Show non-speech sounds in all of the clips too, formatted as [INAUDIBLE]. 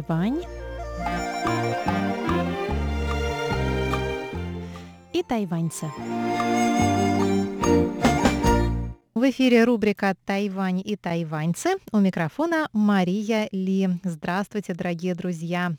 Тайвань и тайваньцы. В эфире рубрика «Тайвань и тайваньцы». У микрофона Мария Ли. Здравствуйте, дорогие друзья.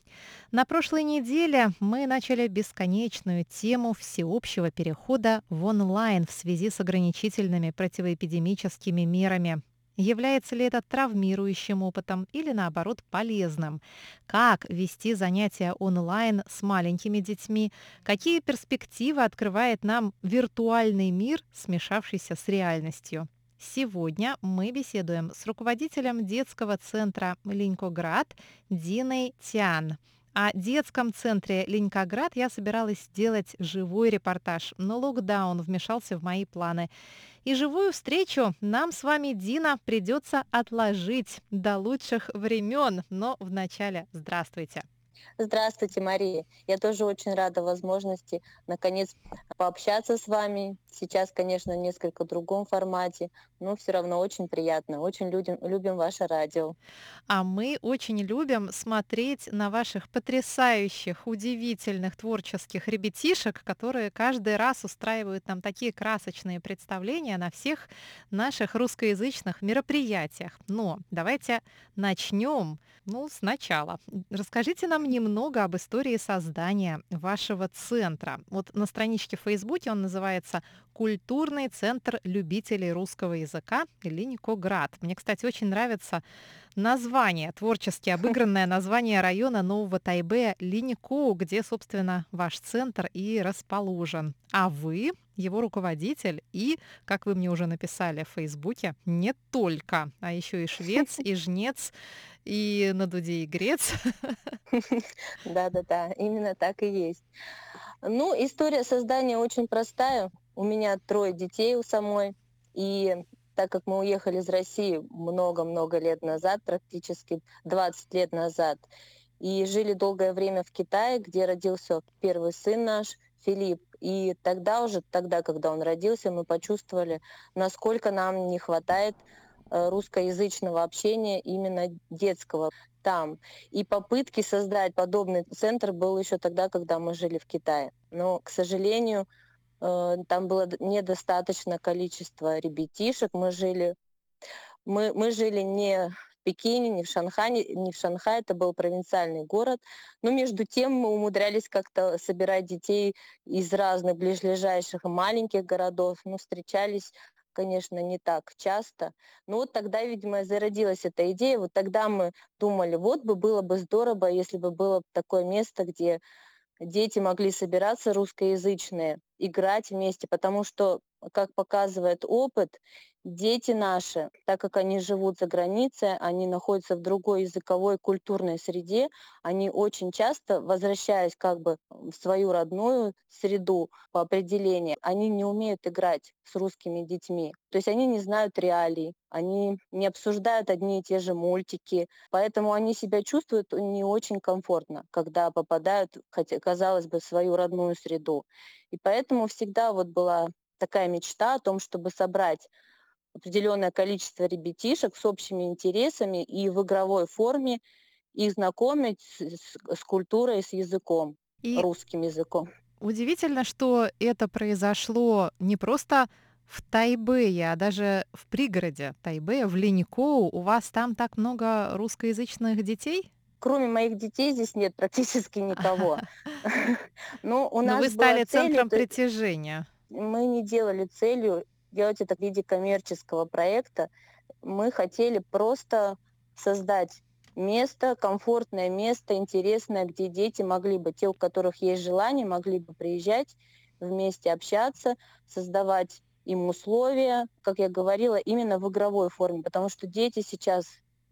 На прошлой неделе мы начали бесконечную тему всеобщего перехода в онлайн в связи с ограничительными противоэпидемическими мерами. Является ли это травмирующим опытом или, наоборот, полезным? Как вести занятия онлайн с маленькими детьми? Какие перспективы открывает нам виртуальный мир, смешавшийся с реальностью? Сегодня мы беседуем с руководителем детского центра Линькоград Диной Тян. О детском центре Ленькоград я собиралась сделать живой репортаж, но локдаун вмешался в мои планы. И живую встречу нам с вами, Дина, придется отложить до лучших времен. Но вначале здравствуйте. Здравствуйте, Мария. Я тоже очень рада возможности наконец пообщаться с вами. Сейчас, конечно, в несколько другом формате, но все равно очень приятно. Очень людям, любим ваше радио. А мы очень любим смотреть на ваших потрясающих, удивительных творческих ребятишек, которые каждый раз устраивают нам такие красочные представления на всех наших русскоязычных мероприятиях. Но давайте начнем ну, сначала. Расскажите нам немного об истории создания вашего центра. Вот на страничке в Фейсбуке он называется «Культурный центр любителей русского языка Линикоград». Мне, кстати, очень нравится название, творчески [LAUGHS] обыгранное название района Нового Тайбе Линику, где, собственно, ваш центр и расположен. А вы его руководитель и, как вы мне уже написали в Фейсбуке, не только, а еще и швец, и [LAUGHS] жнец, и на дуде и. [LAUGHS] Да-да-да, именно так и есть. Ну, история создания очень простая. У меня трое детей у самой, и так как мы уехали из России много-много лет назад, практически 20 лет назад, и жили долгое время в Китае, где родился первый сын наш, Филипп. И тогда уже, тогда, когда он родился, мы почувствовали, насколько нам не хватает русскоязычного общения именно детского там. И попытки создать подобный центр был еще тогда, когда мы жили в Китае. Но, к сожалению, э, там было недостаточно количество ребятишек. Мы жили, мы, мы жили не в Пекине, не в Шанхае, не в Шанхае, это был провинциальный город. Но между тем мы умудрялись как-то собирать детей из разных ближайших маленьких городов. Мы встречались конечно, не так часто. Но вот тогда, видимо, зародилась эта идея. Вот тогда мы думали, вот бы было бы здорово, если бы было такое место, где дети могли собираться русскоязычные, играть вместе, потому что, как показывает опыт, дети наши, так как они живут за границей, они находятся в другой языковой культурной среде, они очень часто, возвращаясь как бы в свою родную среду по определению, они не умеют играть с русскими детьми. То есть они не знают реалий, они не обсуждают одни и те же мультики, поэтому они себя чувствуют не очень комфортно, когда попадают, хотя казалось бы, в свою родную среду. И поэтому всегда вот была такая мечта о том, чтобы собрать определенное количество ребятишек с общими интересами и в игровой форме их знакомить с, с культурой, с языком, и русским языком. Удивительно, что это произошло не просто в Тайбэе, а даже в пригороде Тайбэя, в Линькоу. У вас там так много русскоязычных детей? Кроме моих детей здесь нет практически никого. [LAUGHS] Но у нас вы стали центром притяжения. Мы не делали целью делать это в виде коммерческого проекта. Мы хотели просто создать место, комфортное место, интересное, где дети могли бы, те, у которых есть желание, могли бы приезжать, вместе общаться, создавать им условия, как я говорила, именно в игровой форме, потому что дети сейчас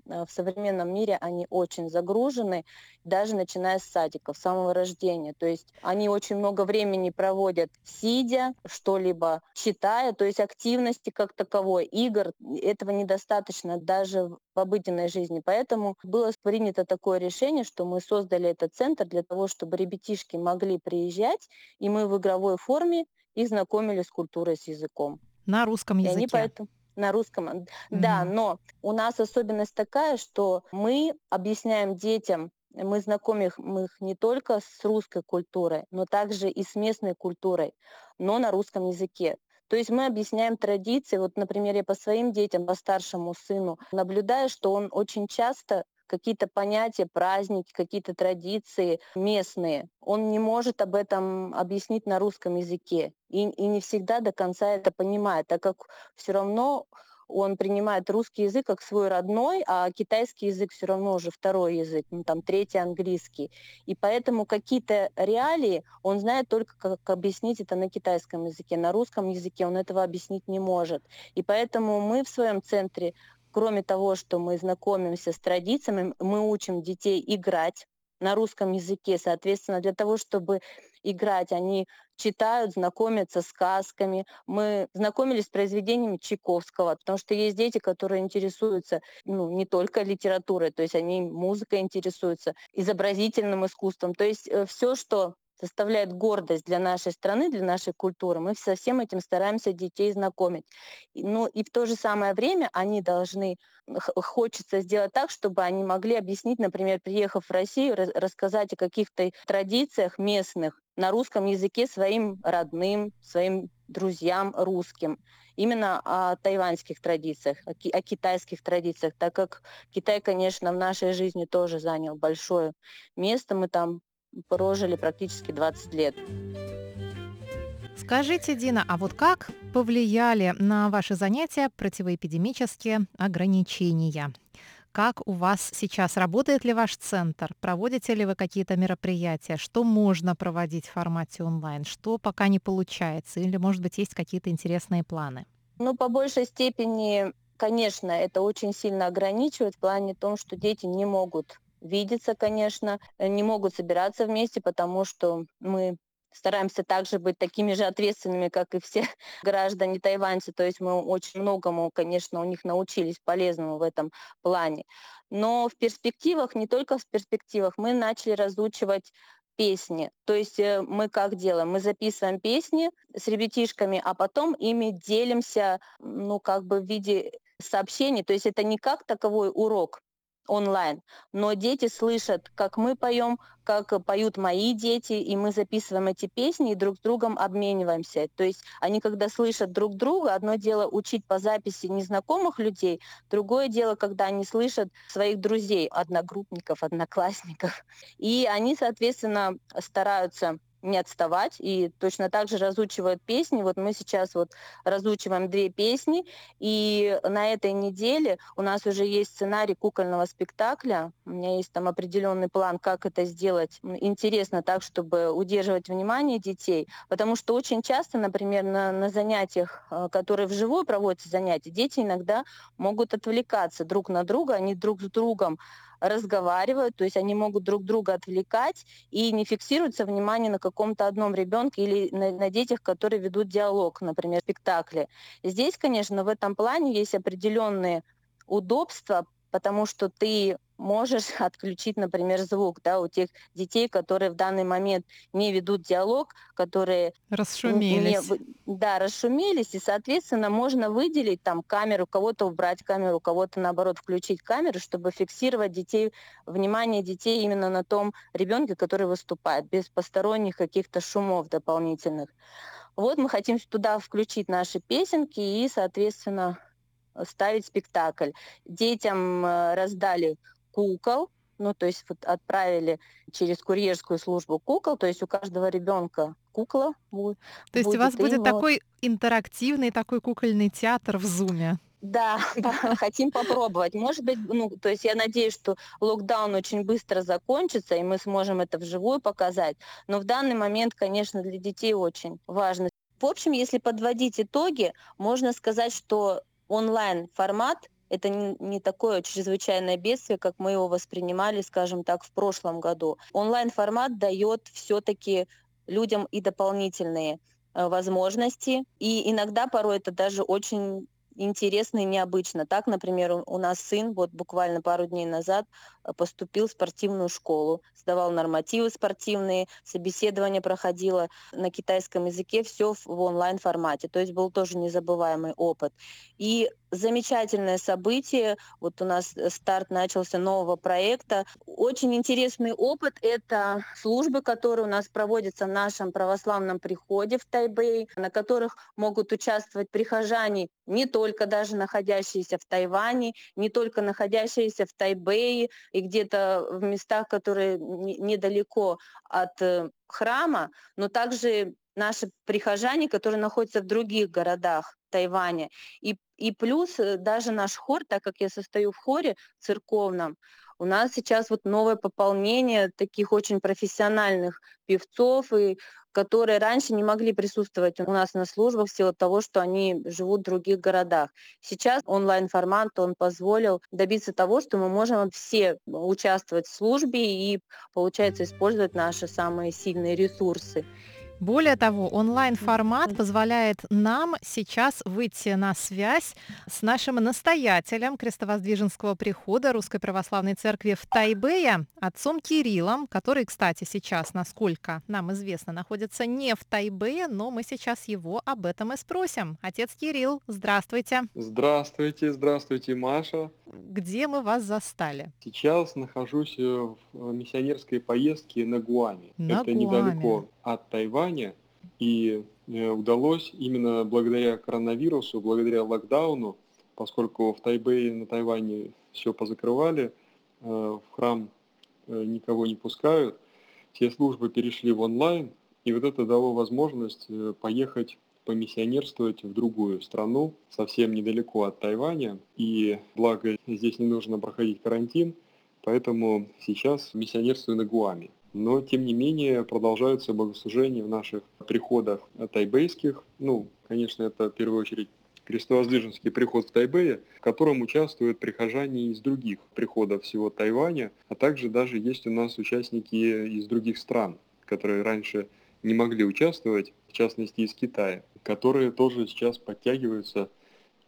в современном мире они очень загружены, даже начиная с садиков, с самого рождения. То есть они очень много времени проводят сидя, что-либо читая, то есть активности как таковой, игр, этого недостаточно даже в обыденной жизни. Поэтому было принято такое решение, что мы создали этот центр для того, чтобы ребятишки могли приезжать, и мы в игровой форме их знакомили с культурой, с языком. На русском языке. И они поэтому на русском. Mm-hmm. Да, но у нас особенность такая, что мы объясняем детям мы знакомим их не только с русской культурой, но также и с местной культурой, но на русском языке. То есть мы объясняем традиции. Вот, например, я по своим детям, по старшему сыну наблюдаю, что он очень часто какие-то понятия, праздники, какие-то традиции местные. Он не может об этом объяснить на русском языке и, и не всегда до конца это понимает, так как все равно он принимает русский язык как свой родной, а китайский язык все равно уже второй язык, ну, там третий английский. И поэтому какие-то реалии он знает только, как объяснить это на китайском языке. На русском языке он этого объяснить не может. И поэтому мы в своем центре кроме того, что мы знакомимся с традициями, мы учим детей играть на русском языке. Соответственно, для того, чтобы играть, они читают, знакомятся с сказками. Мы знакомились с произведениями Чайковского, потому что есть дети, которые интересуются ну, не только литературой, то есть они музыкой интересуются, изобразительным искусством. То есть э, все, что составляет гордость для нашей страны, для нашей культуры. Мы со всем этим стараемся детей знакомить. Ну и в то же самое время они должны, хочется сделать так, чтобы они могли объяснить, например, приехав в Россию, рассказать о каких-то традициях местных на русском языке своим родным, своим друзьям русским. Именно о тайваньских традициях, о, ки- о китайских традициях, так как Китай, конечно, в нашей жизни тоже занял большое место. Мы там прожили практически 20 лет. Скажите, Дина, а вот как повлияли на ваши занятия противоэпидемические ограничения? Как у вас сейчас? Работает ли ваш центр? Проводите ли вы какие-то мероприятия? Что можно проводить в формате онлайн? Что пока не получается? Или, может быть, есть какие-то интересные планы? Ну, по большей степени, конечно, это очень сильно ограничивает в плане том, что дети не могут видеться, конечно, э, не могут собираться вместе, потому что мы стараемся также быть такими же ответственными, как и все [LAUGHS] граждане тайваньцы. То есть мы очень многому, конечно, у них научились полезному в этом плане. Но в перспективах, не только в перспективах, мы начали разучивать песни. То есть э, мы как делаем? Мы записываем песни с ребятишками, а потом ими делимся, ну, как бы в виде сообщений. То есть это не как таковой урок, онлайн. Но дети слышат, как мы поем, как поют мои дети, и мы записываем эти песни и друг с другом обмениваемся. То есть они, когда слышат друг друга, одно дело учить по записи незнакомых людей, другое дело, когда они слышат своих друзей, одногруппников, одноклассников. И они, соответственно, стараются не отставать и точно так же разучивают песни. Вот мы сейчас вот разучиваем две песни, и на этой неделе у нас уже есть сценарий кукольного спектакля. У меня есть там определенный план, как это сделать интересно так, чтобы удерживать внимание детей, потому что очень часто, например, на, на занятиях, э, которые вживую проводятся занятия, дети иногда могут отвлекаться друг на друга, они друг с другом разговаривают, то есть они могут друг друга отвлекать и не фиксируется внимание на каком-то одном ребенке или на, на детях, которые ведут диалог, например, спектакли. Здесь, конечно, в этом плане есть определенные удобства, потому что ты можешь [LAUGHS] отключить, например, звук да, у тех детей, которые в данный момент не ведут диалог, которые... Расшумелись. Не, да, расшумелись, и, соответственно, можно выделить там камеру, кого-то убрать камеру, кого-то, наоборот, включить камеру, чтобы фиксировать детей, внимание детей именно на том ребенке, который выступает, без посторонних каких-то шумов дополнительных. Вот мы хотим туда включить наши песенки и, соответственно, ставить спектакль. Детям э, раздали кукол, ну, то есть вот отправили через курьерскую службу кукол, то есть у каждого ребенка кукла будет. То есть у вас будет такой интерактивный такой кукольный театр в Зуме? Да, [LAUGHS] хотим попробовать. Может быть, ну, то есть я надеюсь, что локдаун очень быстро закончится, и мы сможем это вживую показать. Но в данный момент, конечно, для детей очень важно. В общем, если подводить итоги, можно сказать, что онлайн-формат это не, такое чрезвычайное бедствие, как мы его воспринимали, скажем так, в прошлом году. Онлайн-формат дает все-таки людям и дополнительные э, возможности, и иногда порой это даже очень интересно и необычно. Так, например, у нас сын вот буквально пару дней назад э, поступил в спортивную школу, сдавал нормативы спортивные, собеседование проходило на китайском языке, все в онлайн-формате. То есть был тоже незабываемый опыт. И замечательное событие. Вот у нас э, старт начался нового проекта. Очень интересный опыт – это службы, которые у нас проводятся в нашем православном приходе в Тайбэй, на которых могут участвовать прихожане не только даже находящиеся в Тайване, не только находящиеся в Тайбэе и где-то в местах, которые недалеко от э, храма, но также наши прихожане, которые находятся в других городах Тайваня. И, и плюс э, даже наш хор, так как я состою в хоре церковном, у нас сейчас вот новое пополнение таких очень профессиональных певцов, и которые раньше не могли присутствовать у нас на службах в силу того, что они живут в других городах. Сейчас онлайн-формат, он позволил добиться того, что мы можем все участвовать в службе и, получается, использовать наши самые сильные ресурсы. Более того, онлайн-формат позволяет нам сейчас выйти на связь с нашим настоятелем Крестовоздвиженского прихода Русской Православной Церкви в Тайбэе, отцом Кириллом, который, кстати, сейчас, насколько нам известно, находится не в Тайбэе, но мы сейчас его об этом и спросим. Отец Кирилл, здравствуйте. Здравствуйте, здравствуйте, Маша. Где мы вас застали? Сейчас нахожусь в миссионерской поездке на Гуаме. На Это Гуаме. недалеко от Тайваня. И э, удалось именно благодаря коронавирусу, благодаря локдауну, поскольку в Тайбэе на Тайване все позакрывали, э, в храм э, никого не пускают, все службы перешли в онлайн, и вот это дало возможность поехать помиссионерствовать в другую страну, совсем недалеко от Тайваня. И благо здесь не нужно проходить карантин, поэтому сейчас миссионерствую на Гуаме. Но, тем не менее, продолжаются богослужения в наших приходах тайбейских. Ну, конечно, это в первую очередь крестовоздвиженский приход в Тайбэе, в котором участвуют прихожане из других приходов всего Тайваня, а также даже есть у нас участники из других стран, которые раньше не могли участвовать, в частности из Китая, которые тоже сейчас подтягиваются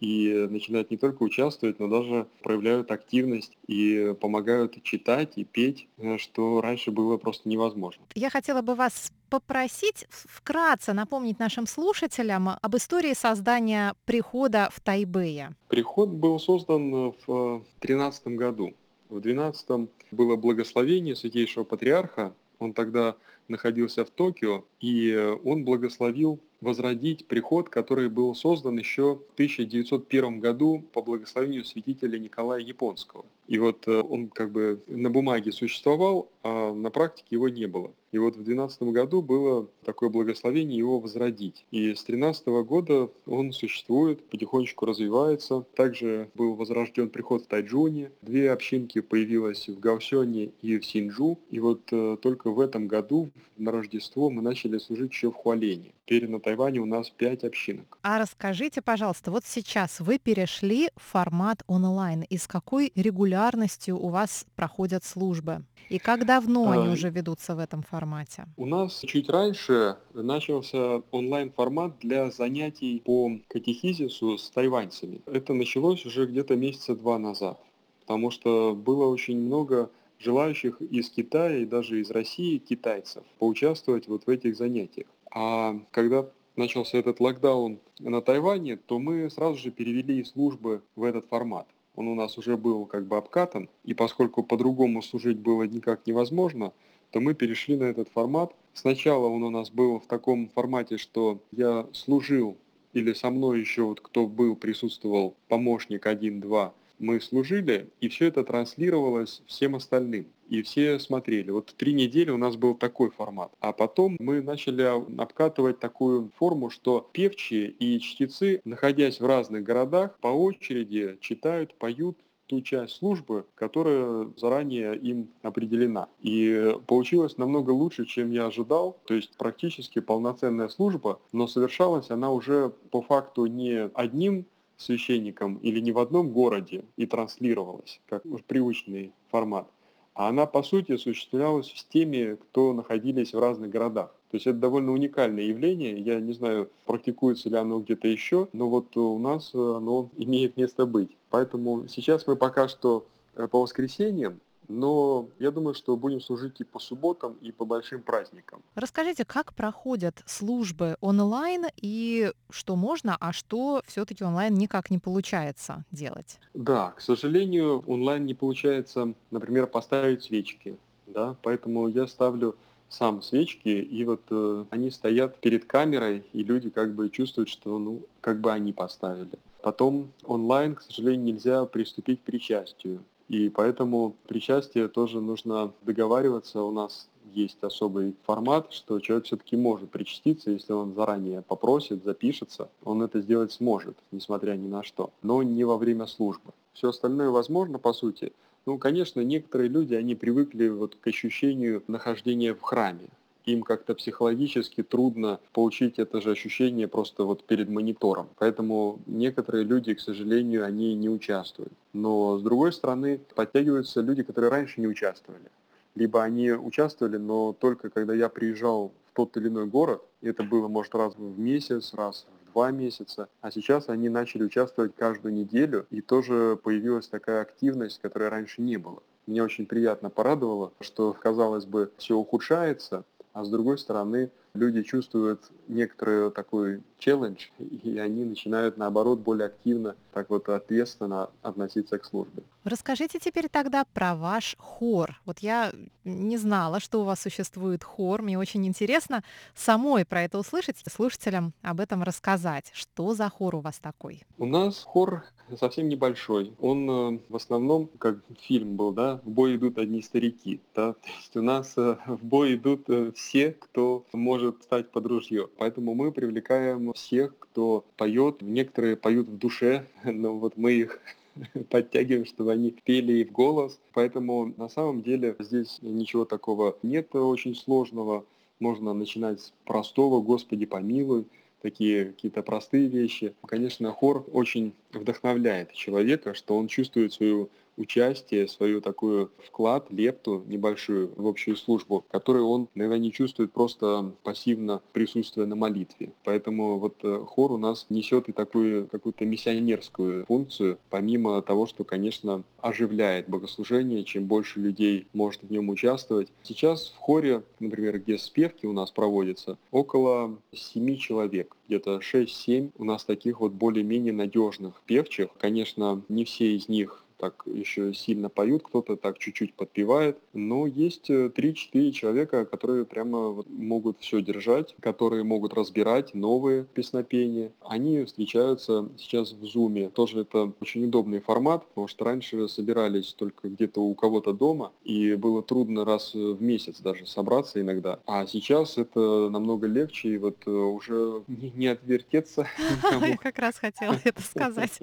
и начинают не только участвовать, но даже проявляют активность и помогают читать и петь, э, что раньше было просто невозможно. Я хотела бы вас попросить вкратце напомнить нашим слушателям об истории создания прихода в Тайбэе. Приход был создан в 2013 году. В 2012 было благословение Святейшего Патриарха. Он тогда находился в Токио, и он благословил возродить приход, который был создан еще в 1901 году по благословению святителя Николая Японского. И вот э, он как бы на бумаге существовал, а на практике его не было. И вот в 2012 году было такое благословение его возродить. И с 2013 года он существует, потихонечку развивается. Также был возрожден приход в Тайджуне. Две общинки появилось в Гаусёне и в Синджу. И вот э, только в этом году, на Рождество, мы начали служить еще в Хуалене. Теперь на Тайване у нас пять общинок. А расскажите, пожалуйста, вот сейчас вы перешли в формат онлайн. И с какой регулярностью у вас проходят службы? И как давно они А, уже ведутся в этом формате? У нас чуть раньше начался онлайн-формат для занятий по катехизису с тайваньцами. Это началось уже где-то месяца два назад, потому что было очень много желающих из Китая и даже из России китайцев поучаствовать вот в этих занятиях. А когда начался этот локдаун на Тайване, то мы сразу же перевели службы в этот формат. Он у нас уже был как бы обкатан, и поскольку по-другому служить было никак невозможно, то мы перешли на этот формат. Сначала он у нас был в таком формате, что я служил, или со мной еще вот кто был, присутствовал, помощник один-два, мы служили, и все это транслировалось всем остальным. И все смотрели. Вот три недели у нас был такой формат. А потом мы начали обкатывать такую форму, что певчие и чтецы, находясь в разных городах, по очереди читают, поют ту часть службы, которая заранее им определена. И получилось намного лучше, чем я ожидал. То есть практически полноценная служба, но совершалась она уже по факту не одним священником или не в одном городе и транслировалась, как привычный формат, а она, по сути, осуществлялась с теми, кто находились в разных городах. То есть это довольно уникальное явление. Я не знаю, практикуется ли оно где-то еще, но вот у нас оно имеет место быть. Поэтому сейчас мы пока что э, по воскресеньям но я думаю, что будем служить и по субботам, и по большим праздникам. Расскажите, как проходят службы онлайн и что можно, а что все-таки онлайн никак не получается делать? Да, к сожалению, онлайн не получается, например, поставить свечки, да, поэтому я ставлю сам свечки, и вот э, они стоят перед камерой, и люди как бы чувствуют, что ну как бы они поставили. Потом онлайн, к сожалению, нельзя приступить к причастию. И поэтому причастие тоже нужно договариваться. У нас есть особый формат, что человек все-таки может причаститься, если он заранее попросит, запишется, он это сделать сможет, несмотря ни на что, но не во время службы. Все остальное возможно, по сути, ну, конечно, некоторые люди, они привыкли вот к ощущению нахождения в храме. Им как-то психологически трудно получить это же ощущение просто вот перед монитором. Поэтому некоторые люди, к сожалению, они не участвуют. Но, с другой стороны, подтягиваются люди, которые раньше не участвовали. Либо они участвовали, но только когда я приезжал в тот или иной город, это было, может, раз в месяц, раз два месяца, а сейчас они начали участвовать каждую неделю, и тоже появилась такая активность, которой раньше не было. Меня очень приятно порадовало, что, казалось бы, все ухудшается, а с другой стороны, люди чувствуют некоторый такой челлендж, и они начинают, наоборот, более активно, так вот ответственно относиться к службе. Расскажите теперь тогда про ваш хор. Вот я не знала, что у вас существует хор. Мне очень интересно самой про это услышать, слушателям об этом рассказать. Что за хор у вас такой? У нас хор совсем небольшой. Он э, в основном, как фильм был, да, в бой идут одни старики. Да? То есть у нас э, в бой идут э, все, кто может стать под ружье. Поэтому мы привлекаем всех, кто поет. Некоторые поют в душе, [LAUGHS] но вот мы их [LAUGHS] подтягиваем, чтобы они пели и в голос. Поэтому на самом деле здесь ничего такого нет очень сложного. Можно начинать с простого «Господи помилуй», такие какие-то простые вещи. Конечно, хор очень вдохновляет человека, что он чувствует свою участие, свою такую вклад, лепту небольшую в общую службу, которую он, наверное, не чувствует просто пассивно присутствуя на молитве. Поэтому вот э, хор у нас несет и такую какую-то миссионерскую функцию, помимо того, что, конечно, оживляет богослужение, чем больше людей может в нем участвовать. Сейчас в хоре, например, где спевки у нас проводятся, около семи человек где-то 6-7 у нас таких вот более-менее надежных певчих. Конечно, не все из них так еще сильно поют, кто-то так чуть-чуть подпевает. Но есть 3-4 э, человека, которые прямо могут все держать, которые могут разбирать новые песнопения. Они встречаются сейчас в Зуме. Тоже это очень удобный формат, потому что раньше собирались только где-то у кого-то дома, и было трудно раз в месяц даже собраться иногда. А сейчас это намного легче, и вот э, уже не отвертеться. [LAUGHS] Я как раз хотела это сказать.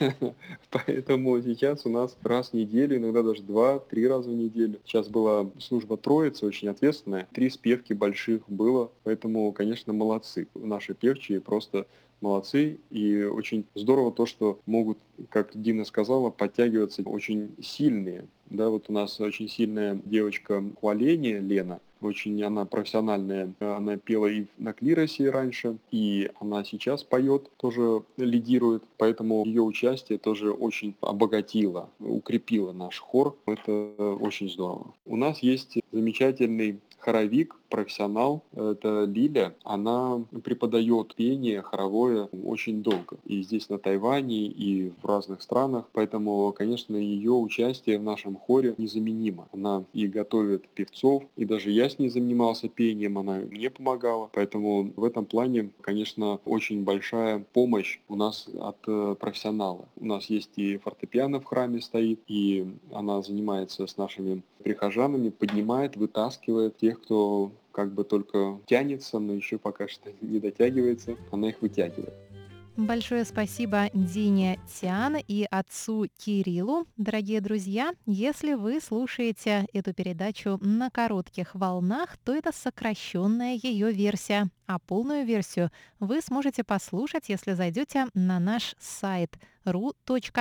[LAUGHS] Поэтому сейчас сейчас у нас раз в неделю, иногда даже два-три раза в неделю. Сейчас была служба Троицы, очень ответственная. Три спевки больших было, поэтому, конечно, молодцы. Наши певчие просто молодцы. И очень здорово то, что могут, как Дина сказала, подтягиваться очень сильные. Да, вот у нас очень сильная девочка Хуаления Лена, очень она профессиональная. Она пела и на клиросе раньше, и она сейчас поет, тоже лидирует. Поэтому ее участие тоже очень обогатило, укрепило наш хор. Это очень здорово. У нас есть замечательный хоровик, профессионал, это Лиля, она преподает пение хоровое очень долго. И здесь на Тайване, и в разных странах. Поэтому, конечно, ее участие в нашем хоре незаменимо. Она и готовит певцов, и даже я с ней занимался пением, она мне помогала. Поэтому в этом плане, конечно, очень большая помощь у нас от э, профессионала. У нас есть и фортепиано в храме стоит, и она занимается с нашими прихожанами, поднимает, вытаскивает тех, кто как бы только тянется, но еще пока что [LAUGHS] не дотягивается, она их вытягивает. Большое спасибо Дине Тиан и отцу Кириллу. Дорогие друзья, если вы слушаете эту передачу на коротких волнах, то это сокращенная ее версия, а полную версию вы сможете послушать, если зайдете на наш сайт ru.rti.org.tw.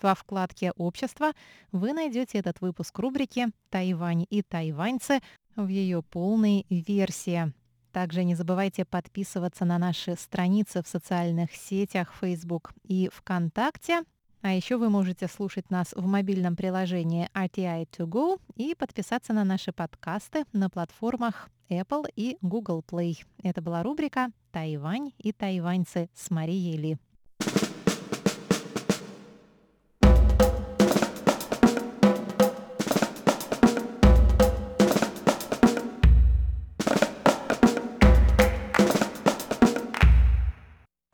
Во вкладке «Общество» вы найдете этот выпуск рубрики «Тайвань и тайваньцы» в ее полной версии. Также не забывайте подписываться на наши страницы в социальных сетях Facebook и ВКонтакте. А еще вы можете слушать нас в мобильном приложении RTI To Go и подписаться на наши подкасты на платформах Apple и Google Play. Это была рубрика «Тайвань и тайваньцы» с Марией Ли.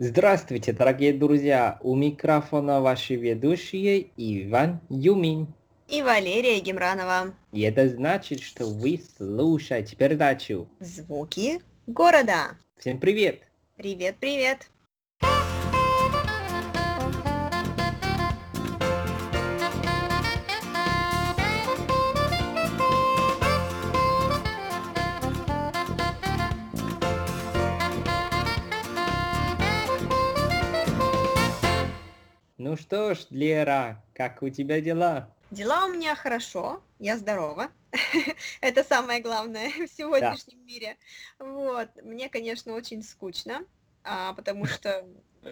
Здравствуйте, дорогие друзья! У микрофона ваши ведущие Иван Юмин. И Валерия Гемранова. И это значит, что вы слушаете передачу «Звуки города». Всем привет! Привет-привет! Ну что ж, Лера, как у тебя дела? Дела у меня хорошо, я здорова. [LAUGHS] Это самое главное в сегодняшнем да. мире. Вот. Мне, конечно, очень скучно, а, потому что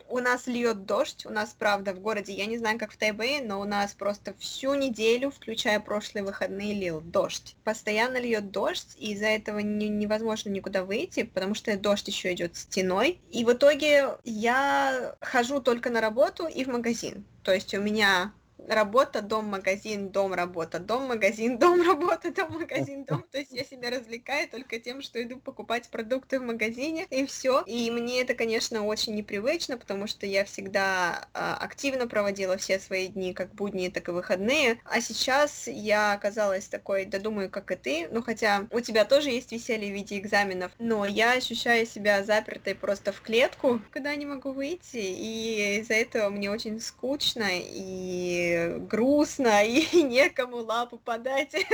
у нас льет дождь, у нас, правда, в городе, я не знаю, как в Тайбэе, но у нас просто всю неделю, включая прошлые выходные, лил дождь. Постоянно льет дождь, и из-за этого не, невозможно никуда выйти, потому что дождь еще идет стеной. И в итоге я хожу только на работу и в магазин. То есть у меня работа, дом, магазин, дом, работа, дом, магазин, [LAUGHS] дом, работа, дом, магазин, дом. То есть я себя развлекаю только тем, что иду покупать продукты в магазине, и все. И мне это, конечно, очень непривычно, потому что я всегда а, активно проводила все свои дни, как будние, так и выходные. А сейчас я оказалась такой, да думаю, как и ты, ну хотя у тебя тоже есть веселье в виде экзаменов, но я ощущаю себя запертой просто в клетку, куда не могу выйти, и из-за этого мне очень скучно, и грустно, [LAUGHS] и некому лапу подать. [LAUGHS]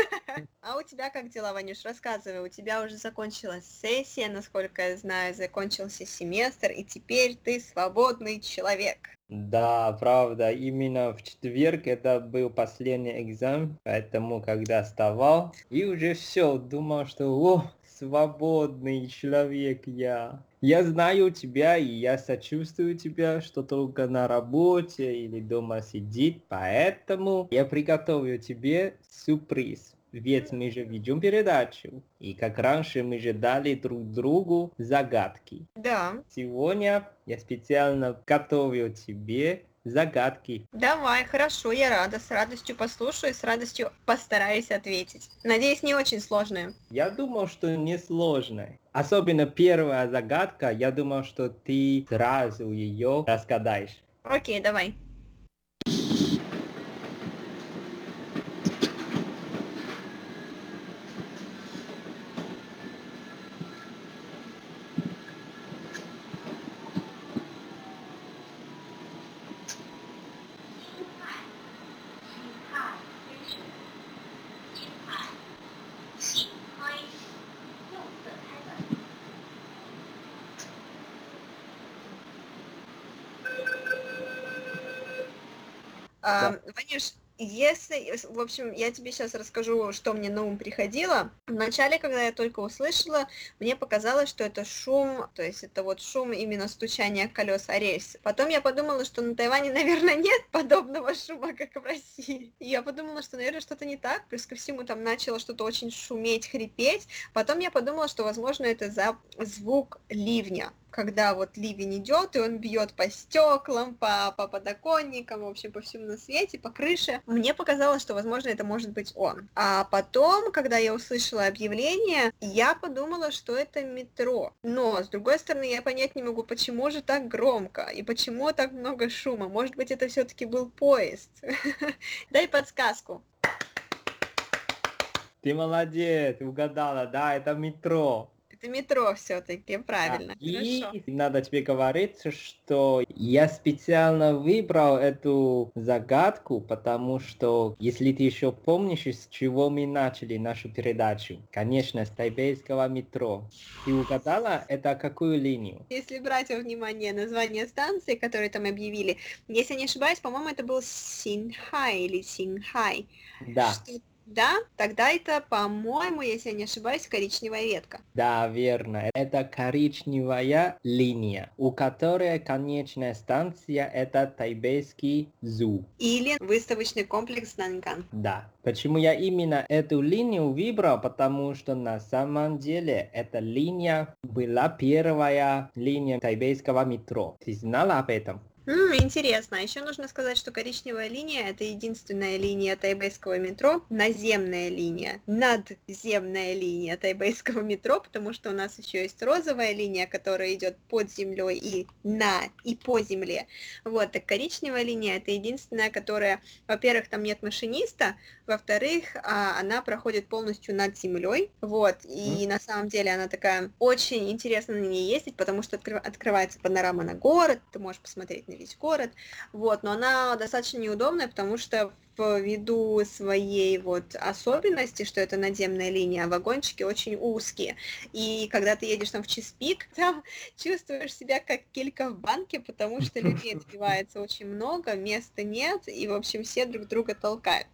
А у тебя как дела, Ванюш? Рассказывай, у тебя уже закончилась сессия, насколько я знаю, закончился семестр, и теперь ты свободный человек. Да, правда, именно в четверг это был последний экзамен, поэтому когда вставал, и уже все, думал, что о, свободный человек я. Я знаю тебя, и я сочувствую тебя, что только на работе или дома сидит, поэтому я приготовил тебе сюрприз. Ведь мы же ведем передачу, и как раньше мы же дали друг другу загадки. Да. Сегодня я специально готовил тебе загадки. Давай, хорошо, я рада. С радостью послушаю, с радостью постараюсь ответить. Надеюсь, не очень сложные. Я думал, что не сложная. Особенно первая загадка, я думал, что ты сразу ее разгадаешь. Окей, давай. Да. Ванюш, если, в общем, я тебе сейчас расскажу, что мне на ум приходило. Вначале, когда я только услышала, мне показалось, что это шум, то есть это вот шум именно стучания колес о рельс. Потом я подумала, что на Тайване, [LAUGHS] наверное, нет подобного шума, как в России. И я подумала, что, наверное, что-то не так. Плюс ко всему там начало что-то очень шуметь, хрипеть. Потом я подумала, что, возможно, это за звук ливня когда вот ливень идет, и он бьет по стеклам, по, по подоконникам, в общем, по всему на свете, по крыше. Мне показалось, что, возможно, это может быть он. А потом, когда я услышала объявление, я подумала, что это метро. Но, с другой стороны, я понять не могу, почему же так громко, и почему так много шума. Может быть, это все-таки был поезд. [LAUGHS] Дай подсказку. Ты молодец, угадала, да, это метро это метро все-таки, правильно. Да. И Хорошо. надо тебе говорить, что я специально выбрал эту загадку, потому что, если ты еще помнишь, с чего мы начали нашу передачу, конечно, с тайбейского метро. Ты угадала, это какую линию? Если брать во внимание название станции, которые там объявили, если не ошибаюсь, по-моему, это был Синхай или Синхай. Да. Что да? Тогда это, по-моему, если я не ошибаюсь, коричневая ветка. Да, верно. Это коричневая линия, у которой конечная станция это Тайбейский ЗУ. Или выставочный комплекс Нанган. Да. Почему я именно эту линию выбрал? Потому что на самом деле эта линия была первая линия тайбейского метро. Ты знала об этом? М, интересно. А еще нужно сказать, что коричневая линия это единственная линия тайбэйского метро, наземная линия, надземная линия тайбэйского метро, потому что у нас еще есть розовая линия, которая идет под землей и на и по земле. Вот, так коричневая линия это единственная, которая, во-первых, там нет машиниста, во-вторых, а, она проходит полностью над землей, вот, и mm. на самом деле она такая очень интересно на ней ездить, потому что откры- открывается панорама на город, ты можешь посмотреть на весь город, вот, но она достаточно неудобная, потому что ввиду своей вот особенности, что это надземная линия, вагончики очень узкие. И когда ты едешь там в час пик, [LAUGHS] там чувствуешь себя как килька в банке, потому что людей [LAUGHS] отбивается очень много, места нет, и, в общем, все друг друга толкают.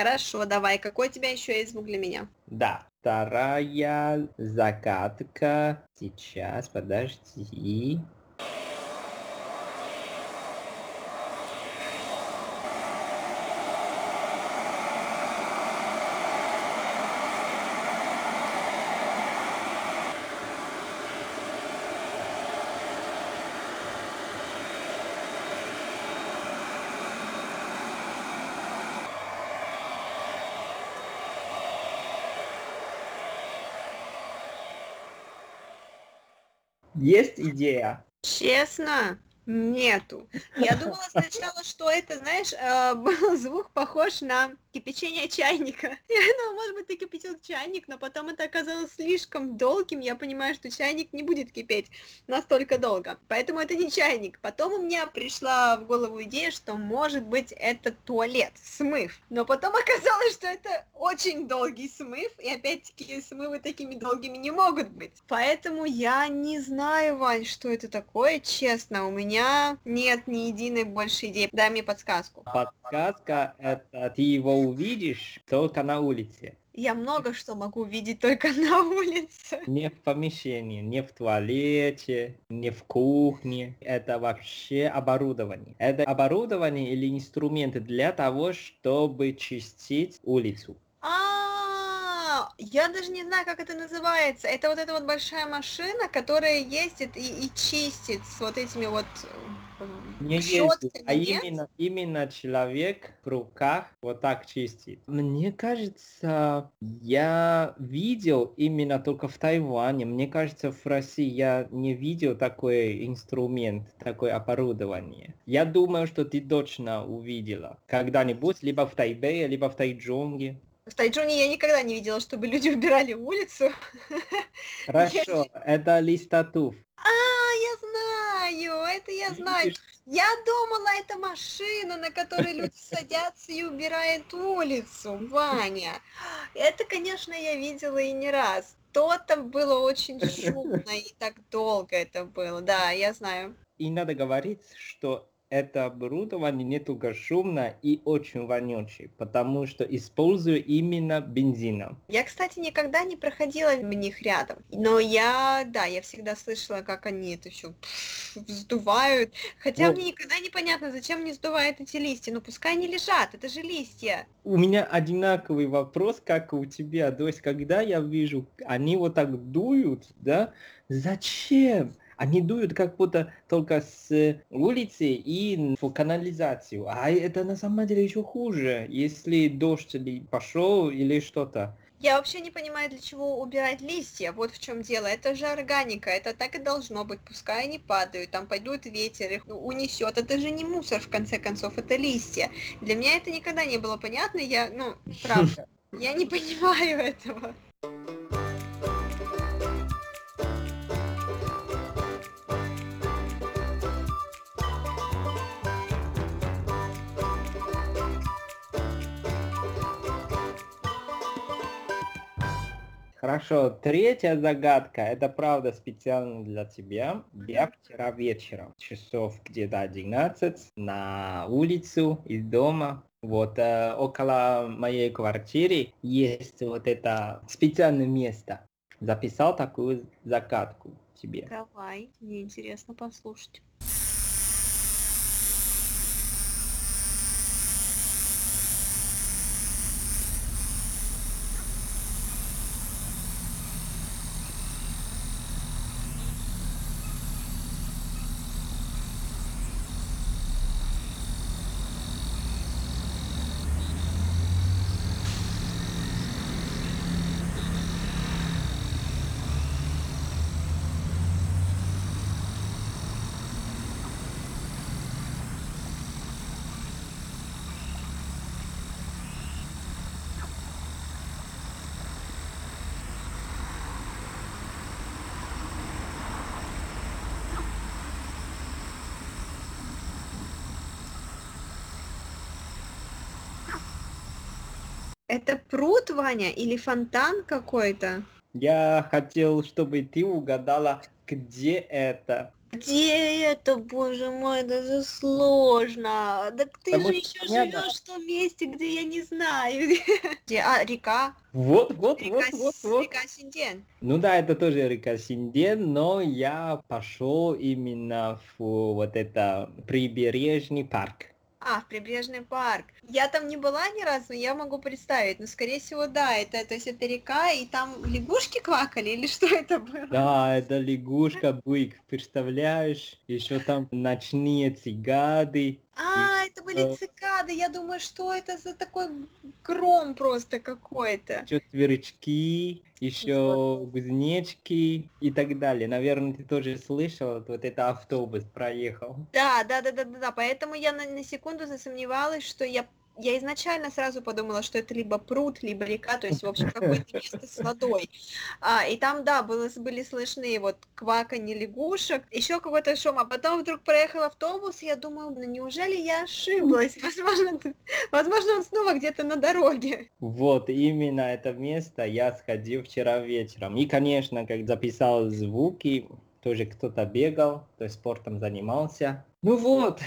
Хорошо, давай. Какой у тебя еще есть звук для меня? Да. Вторая загадка. Сейчас, подожди. Есть идея? Честно? Нету. Я думала сначала, что это, знаешь, э, [LAUGHS] был звук похож на кипячение чайника. [LAUGHS] Я думала, может быть, ты кипятил чайник, но потом это оказалось слишком долгим. Я понимаю, что чайник не будет кипеть настолько долго. Поэтому это не чайник. Потом у меня пришла в голову идея, что, может быть, это туалет, смыв. Но потом [LAUGHS] оказалось, что это очень долгий смыв, и опять-таки смывы такими долгими не могут быть. Поэтому я не знаю, Вань, что это такое, честно. У меня нет ни единой больше идеи. Дай мне подсказку. Подсказка это ты его увидишь только на улице. Я много что могу видеть только [LAUGHS] на улице. Не в помещении, не в туалете, не в кухне. Это вообще оборудование. Это оборудование или инструменты для того, чтобы чистить улицу. А, я даже не знаю, как это называется. Это вот эта вот большая машина, которая ездит и, и чистит с вот этими вот не ездит, а именно, именно человек в руках вот так чистит. Мне кажется, я видел именно только в Тайване. Мне кажется, в России я не видел такой инструмент, такое оборудование. Я думаю, что ты точно увидела когда-нибудь, либо в Тайбэе, либо в Тайчжунге. В Тайчжуне я никогда не видела, чтобы люди убирали улицу. [LAUGHS] Хорошо, это листатуф. А, я знаю, это я знаю. Я думала, это машина, на которой люди садятся и убирают улицу, Ваня. Это, конечно, я видела и не раз. То-то было очень шумно и так долго это было. Да, я знаю. И надо говорить, что это оборудование не только шумно и очень вонючее, потому что использую именно бензином. Я, кстати, никогда не проходила в них рядом, но я, да, я всегда слышала, как они это все вздувают, хотя вот. мне никогда не понятно, зачем они сдувают эти листья, ну пускай они лежат, это же листья. У меня одинаковый вопрос, как у тебя, то есть когда я вижу, они вот так дуют, да, зачем? Они дуют как будто только с улицы и в канализацию. А это на самом деле еще хуже, если дождь пошел или что-то. Я вообще не понимаю, для чего убирать листья. Вот в чем дело. Это же органика, это так и должно быть. Пускай они падают, там пойдут ветер, их унесет. Это же не мусор, в конце концов, это листья. Для меня это никогда не было понятно. Я, ну, правда, [LAUGHS] я не понимаю этого. Хорошо, третья загадка, это правда специально для тебя. Я вчера вечером, часов где-то 11, на улицу из дома, вот э, около моей квартиры есть вот это специальное место. Записал такую загадку тебе. Давай, мне интересно послушать. Это пруд, Ваня, или фонтан какой-то? Я хотел, чтобы ты угадала, где это. Где это, боже мой, это же сложно. Так ты Потому же еще понятно. живешь в том месте, где я не знаю. Где? [LAUGHS] А, река. Вот, вот, Река, вот, вот, вот. река Синден. Ну да, это тоже река Синден, но я пошел именно в вот это прибережный парк. А, в прибрежный парк. Я там не была ни разу, но я могу представить. Но, скорее всего, да, это, то есть это река, и там лягушки квакали, или [LAUGHS] что это было? Да, это лягушка, бык, представляешь? Еще там ночные цигады. А, это были э, цикады. Я думаю, что это за такой гром просто какой-то. еще сверчки, еще кузнечки и так далее. Наверное, ты тоже слышал, вот это автобус проехал. Да, да, да, да, да, да. Поэтому я на, на секунду засомневалась, что я я изначально сразу подумала, что это либо пруд, либо река, то есть, в общем, какое-то [LAUGHS] место с водой. А, и там, да, было, были слышны вот кваканье лягушек, еще какой-то шум, а потом вдруг проехал автобус, и я думаю, ну неужели я ошиблась? [LAUGHS] Возможно, возможно, он снова где-то на дороге. Вот, именно это место я сходил вчера вечером. И, конечно, как записал звуки, тоже кто-то бегал, то есть спортом занимался. Ну вот,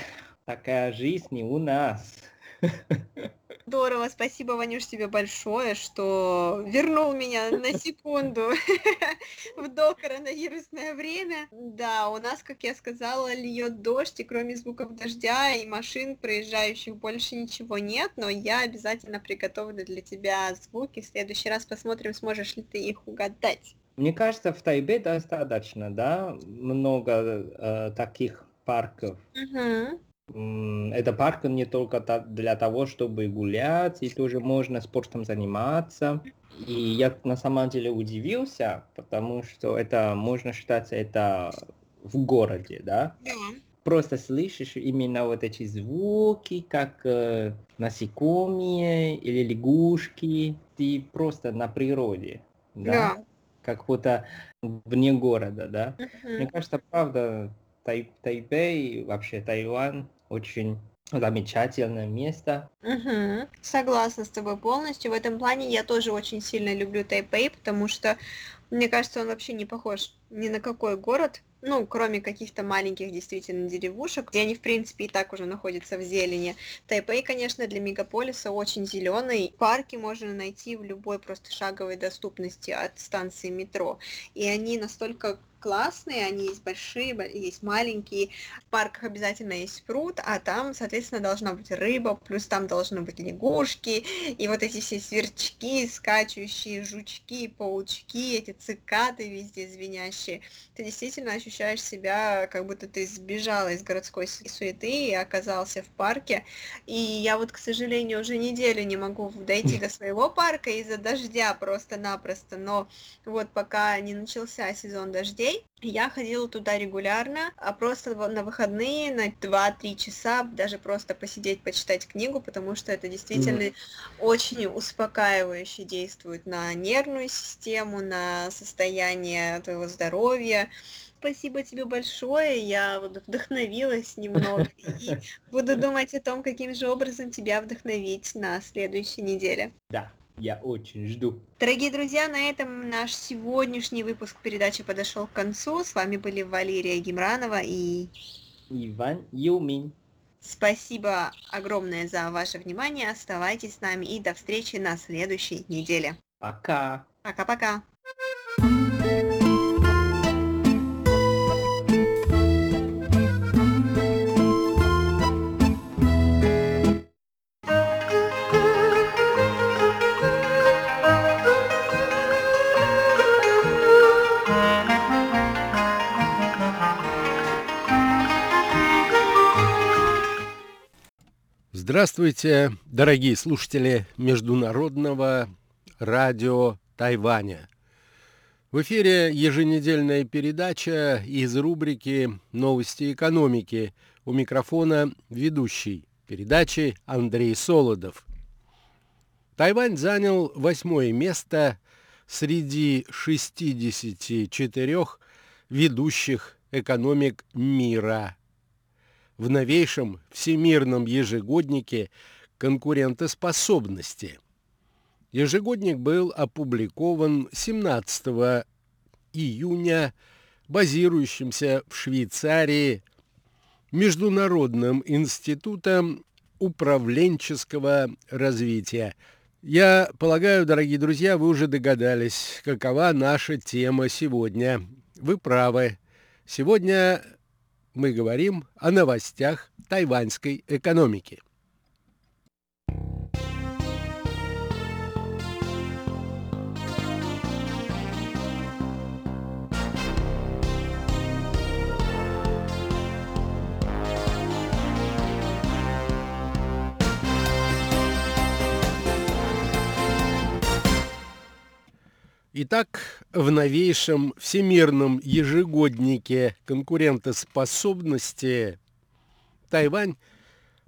такая жизнь и у нас. [LAUGHS] Здорово, спасибо, Ванюш, тебе большое, что вернул меня на секунду [LAUGHS] в докоронавирусное время. Да, у нас, как я сказала, льет дождь, и кроме звуков дождя и машин, проезжающих, больше ничего нет, но я обязательно приготовлю для тебя звуки. В следующий раз посмотрим, сможешь ли ты их угадать. Мне кажется, в Тайбе достаточно, да, много э, таких парков. Мгм. Это парк не только для того, чтобы гулять, и тоже можно спортом заниматься. И я на самом деле удивился, потому что это, можно считать, это в городе, да? Да. Просто слышишь именно вот эти звуки, как э, насекомые или лягушки, ты просто на природе, да? Да. Как будто вне города, да? Мгм. Мне кажется, правда, Тай- Тайбэй, вообще Тайвань, очень замечательное место. Мгм. Согласна с тобой полностью. В этом плане я тоже очень сильно люблю Тайпей, потому что, мне кажется, он вообще не похож ни на какой город, ну, кроме каких-то маленьких действительно деревушек, где они, в принципе, и так уже находятся в зелени. Тайпей, конечно, для мегаполиса очень зеленый. Парки можно найти в любой просто шаговой доступности от станции метро. И они настолько классные, они есть большие, бо- есть маленькие. В парках обязательно есть пруд, а там, соответственно, должна быть рыба, плюс там должны быть лягушки, и вот эти все сверчки, скачущие, жучки, паучки, эти цикады везде звенящие. Ты действительно ощущаешь себя, как будто ты сбежала из городской су- суеты и оказался в парке. И я вот, к сожалению, уже неделю не могу дойти до своего парка из-за дождя просто-напросто, но вот пока не начался сезон дождей, я ходила туда регулярно, а просто на выходные на 2-3 часа даже просто посидеть, почитать книгу, потому что это действительно очень успокаивающе действует на нервную систему, на состояние твоего здоровья. Спасибо тебе большое, я вот вдохновилась немного [LAUGHS] и буду думать о том, каким же образом тебя вдохновить на следующей неделе. Да. Я очень жду. Дорогие друзья, на этом наш сегодняшний выпуск передачи подошел к концу. С вами были Валерия Гимранова и Иван Юмин. Спасибо огромное за ваше внимание. Оставайтесь с нами и до встречи на следующей неделе. Пока. Пока-пока. Здравствуйте, дорогие слушатели Международного радио Тайваня. В эфире еженедельная передача из рубрики «Новости экономики». У микрофона ведущий передачи Андрей Солодов. Тайвань занял восьмое место среди 64 ведущих экономик мира – в новейшем всемирном ежегоднике конкурентоспособности. Ежегодник был опубликован 17 июня базирующимся в Швейцарии Международным институтом управленческого развития. Я полагаю, дорогие друзья, вы уже догадались, какова наша тема сегодня. Вы правы. Сегодня мы говорим о новостях тайваньской экономики. Итак, в новейшем всемирном ежегоднике конкурентоспособности Тайвань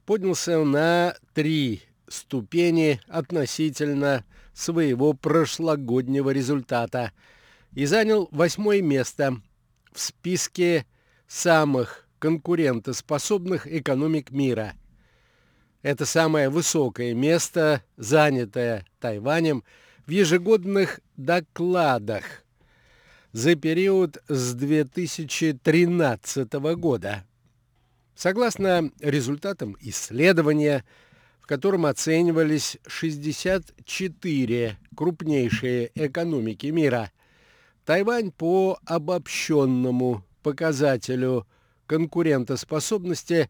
поднялся на три ступени относительно своего прошлогоднего результата и занял восьмое место в списке самых конкурентоспособных экономик мира. Это самое высокое место, занятое Тайванем – в ежегодных докладах за период с 2013 года. Согласно результатам исследования, в котором оценивались 64 крупнейшие экономики мира, Тайвань по обобщенному показателю конкурентоспособности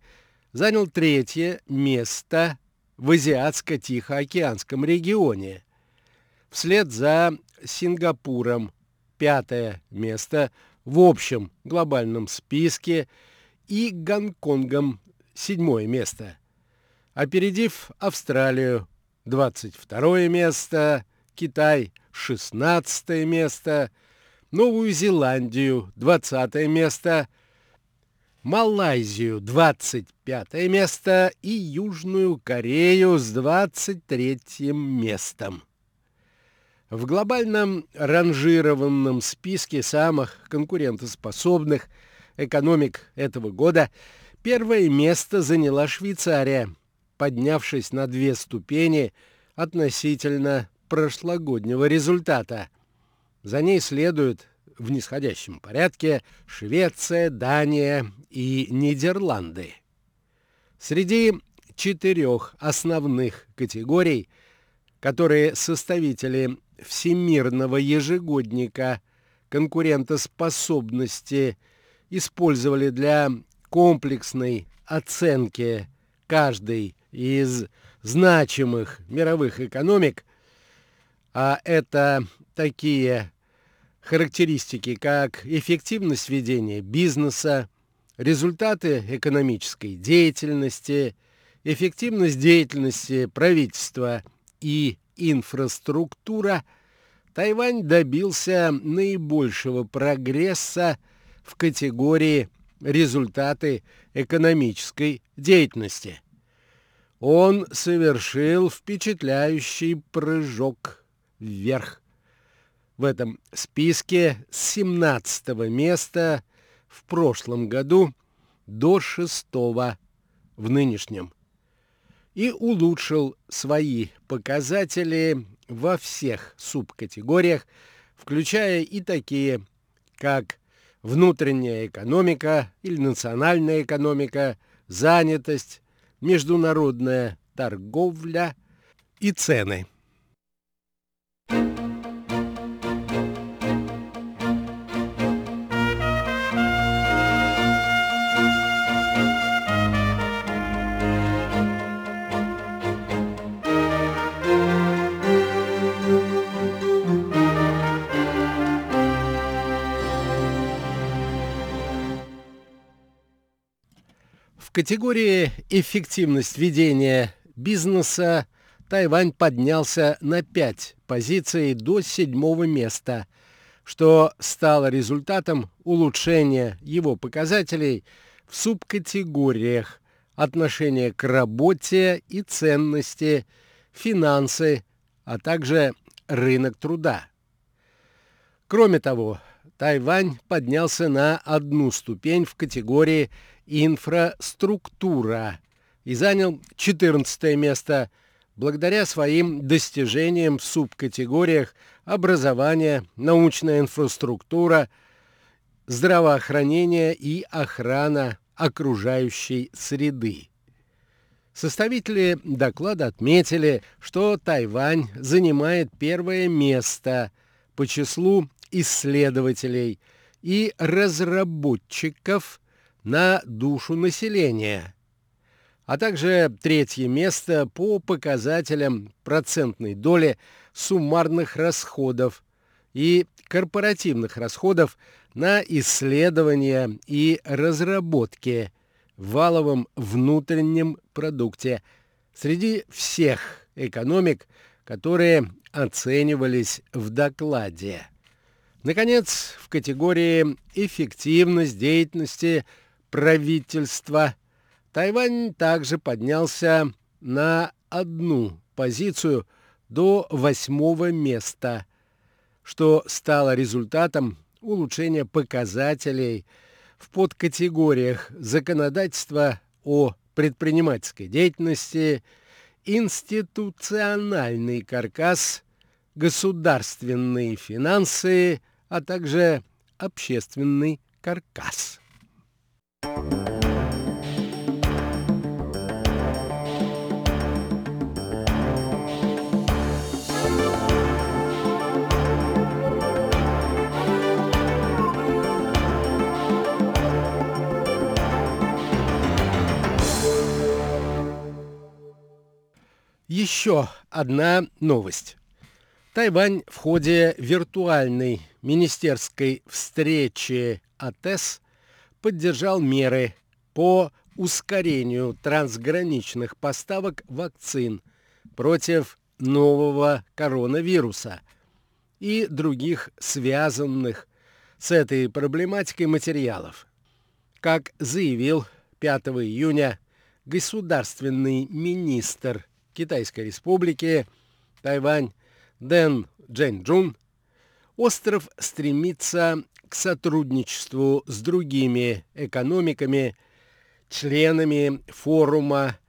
занял третье место в Азиатско-Тихоокеанском регионе, вслед за Сингапуром. Пятое место в общем глобальном списке и Гонконгом. Седьмое место, опередив Австралию 22 место, Китай 16 место, Новую Зеландию 20 место, Малайзию 25 место. И Южную Корею с 23 местом. В глобальном ранжированном списке самых конкурентоспособных экономик этого года первое место заняла Швейцария, поднявшись на две ступени относительно прошлогоднего результата. За ней следуют в нисходящем порядке Швеция, Дания и Нидерланды. Среди четырех основных категорий, которые составители Всемирного ежегодника конкурентоспособности использовали для комплексной оценки каждой из значимых мировых экономик, а это такие характеристики, как эффективность ведения бизнеса, результаты экономической деятельности, эффективность деятельности правительства и инфраструктура, Тайвань добился наибольшего прогресса в категории результаты экономической деятельности. Он совершил впечатляющий прыжок вверх. В этом списке с 17 места в прошлом году до 6 в нынешнем и улучшил свои показатели во всех субкатегориях, включая и такие, как внутренняя экономика или национальная экономика, занятость, международная торговля и цены. Категории «Эффективность ведения бизнеса» Тайвань поднялся на 5 позиций до седьмого места, что стало результатом улучшения его показателей в субкатегориях отношения к работе и ценности, финансы, а также рынок труда. Кроме того, Тайвань поднялся на одну ступень в категории инфраструктура и занял 14 место благодаря своим достижениям в субкатегориях образования, научная инфраструктура, здравоохранение и охрана окружающей среды. Составители доклада отметили, что Тайвань занимает первое место по числу исследователей и разработчиков на душу населения, а также третье место по показателям процентной доли суммарных расходов и корпоративных расходов на исследования и разработки в валовом внутреннем продукте среди всех экономик, которые оценивались в докладе. Наконец, в категории «Эффективность деятельности» правительства. Тайвань также поднялся на одну позицию до восьмого места, что стало результатом улучшения показателей в подкатегориях законодательства о предпринимательской деятельности, институциональный каркас, государственные финансы, а также общественный каркас. Еще одна новость. Тайвань в ходе виртуальной министерской встречи АТЭС поддержал меры по ускорению трансграничных поставок вакцин против нового коронавируса и других связанных с этой проблематикой материалов. Как заявил 5 июня государственный министр Китайской республики Тайвань Дэн Джэньчжун, остров стремится к сотрудничеству с другими экономиками, членами форума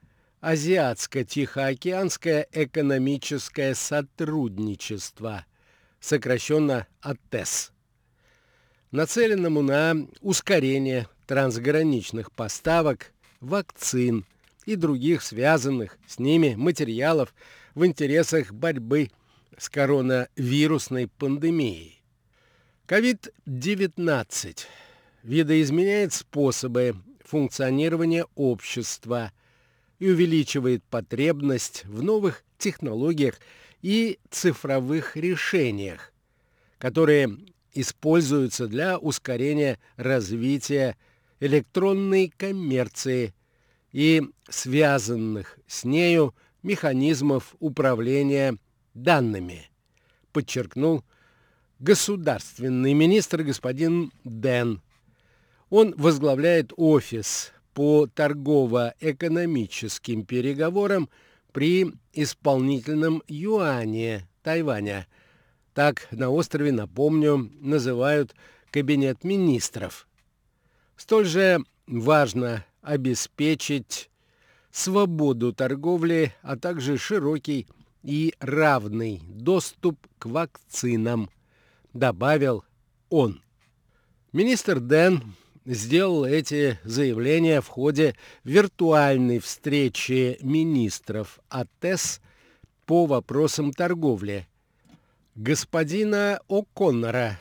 Азиатско-Тихоокеанское экономическое сотрудничество, сокращенно АТЭС, нацеленному на ускорение трансграничных поставок вакцин и других связанных с ними материалов в интересах борьбы с коронавирусной пандемией. COVID-19 видоизменяет способы функционирования общества и увеличивает потребность в новых технологиях и цифровых решениях, которые используются для ускорения развития электронной коммерции и связанных с нею механизмов управления данными, подчеркнул государственный министр господин Дэн. Он возглавляет офис по торгово-экономическим переговорам при исполнительном юане Тайваня. Так на острове, напомню, называют кабинет министров. Столь же важно обеспечить свободу торговли, а также широкий и равный доступ к вакцинам, добавил он. Министр Дэн сделал эти заявления в ходе виртуальной встречи министров АТЭС по вопросам торговли. Господина О'Коннора,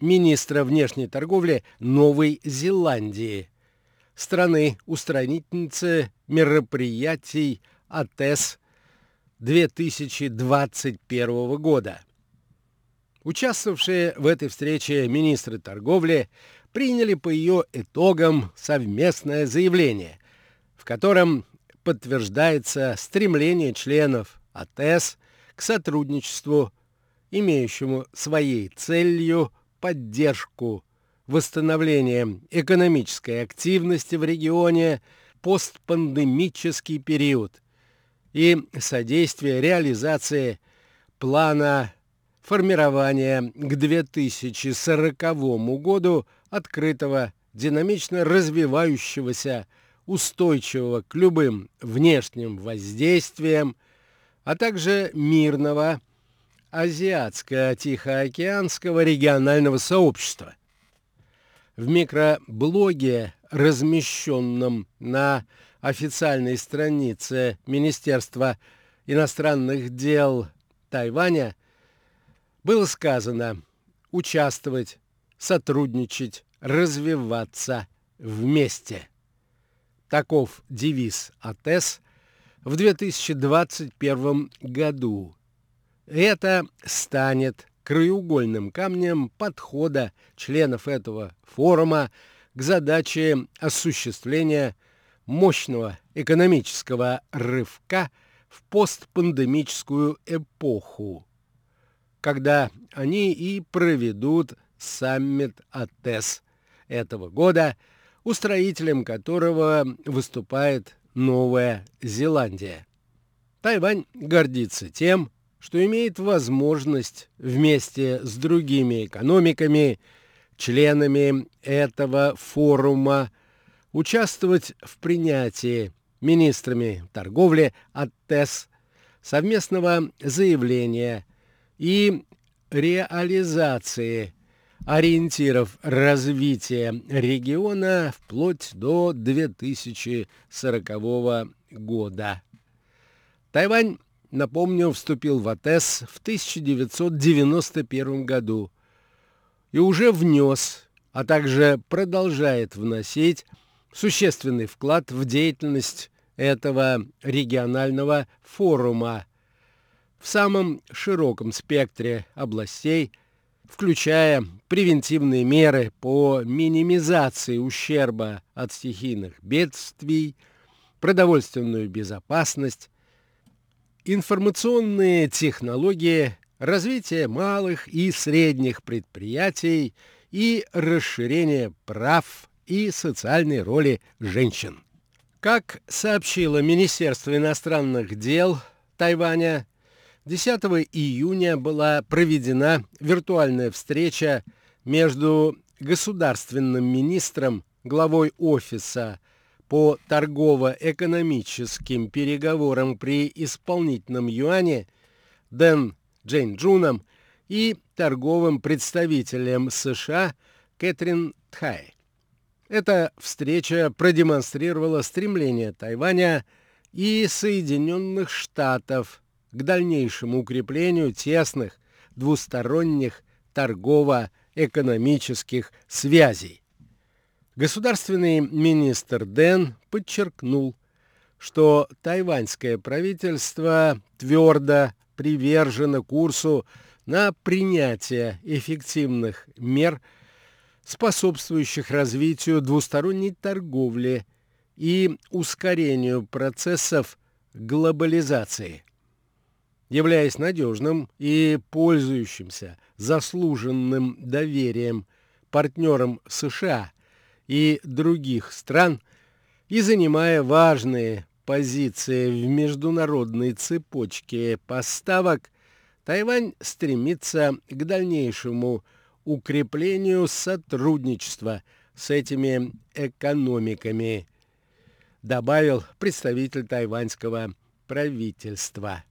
министра внешней торговли Новой Зеландии, страны-устранительницы мероприятий АТЭС 2021 года. Участвовавшие в этой встрече министры торговли приняли по ее итогам совместное заявление, в котором подтверждается стремление членов АТЭС к сотрудничеству, имеющему своей целью поддержку восстановления экономической активности в регионе постпандемический период и содействие реализации плана формирования к 2040 году открытого, динамично развивающегося, устойчивого к любым внешним воздействиям, а также мирного Азиатско-Тихоокеанского регионального сообщества. В микроблоге, размещенном на официальной странице Министерства иностранных дел Тайваня, было сказано участвовать, сотрудничать, развиваться вместе. Таков девиз АТЭС в 2021 году. Это станет краеугольным камнем подхода членов этого форума к задаче осуществления мощного экономического рывка в постпандемическую эпоху когда они и проведут саммит АТЭС этого года, устроителем которого выступает Новая Зеландия. Тайвань гордится тем, что имеет возможность вместе с другими экономиками, членами этого форума, участвовать в принятии министрами торговли АТЭС совместного заявления и реализации ориентиров развития региона вплоть до 2040 года. Тайвань, напомню, вступил в АТЭС в 1991 году и уже внес, а также продолжает вносить существенный вклад в деятельность этого регионального форума – в самом широком спектре областей, включая превентивные меры по минимизации ущерба от стихийных бедствий, продовольственную безопасность, информационные технологии, развитие малых и средних предприятий и расширение прав и социальной роли женщин. Как сообщило Министерство иностранных дел Тайваня, 10 июня была проведена виртуальная встреча между государственным министром, главой офиса по торгово-экономическим переговорам при исполнительном юане Дэн Джейн Джуном и торговым представителем США Кэтрин Тхай. Эта встреча продемонстрировала стремление Тайваня и Соединенных Штатов к дальнейшему укреплению тесных двусторонних торгово-экономических связей. Государственный министр Дэн подчеркнул, что тайваньское правительство твердо привержено курсу на принятие эффективных мер, способствующих развитию двусторонней торговли и ускорению процессов глобализации. Являясь надежным и пользующимся заслуженным доверием партнером США и других стран и занимая важные позиции в международной цепочке поставок, Тайвань стремится к дальнейшему укреплению сотрудничества с этими экономиками, добавил представитель тайваньского правительства.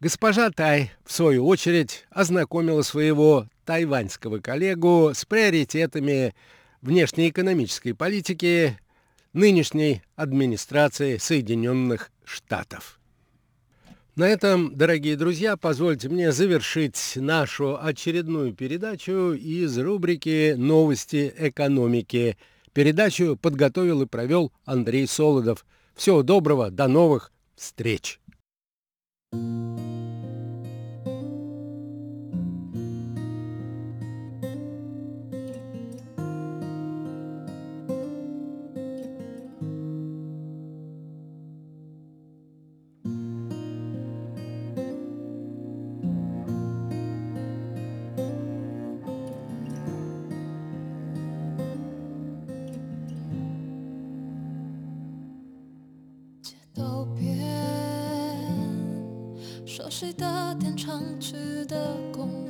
Госпожа Тай, в свою очередь, ознакомила своего тайваньского коллегу с приоритетами внешнеэкономической политики нынешней администрации Соединенных Штатов. На этом, дорогие друзья, позвольте мне завершить нашу очередную передачу из рубрики «Новости экономики». Передачу подготовил и провел Андрей Солодов. Всего доброго, до новых встреч! thank you 谁的电唱机的共？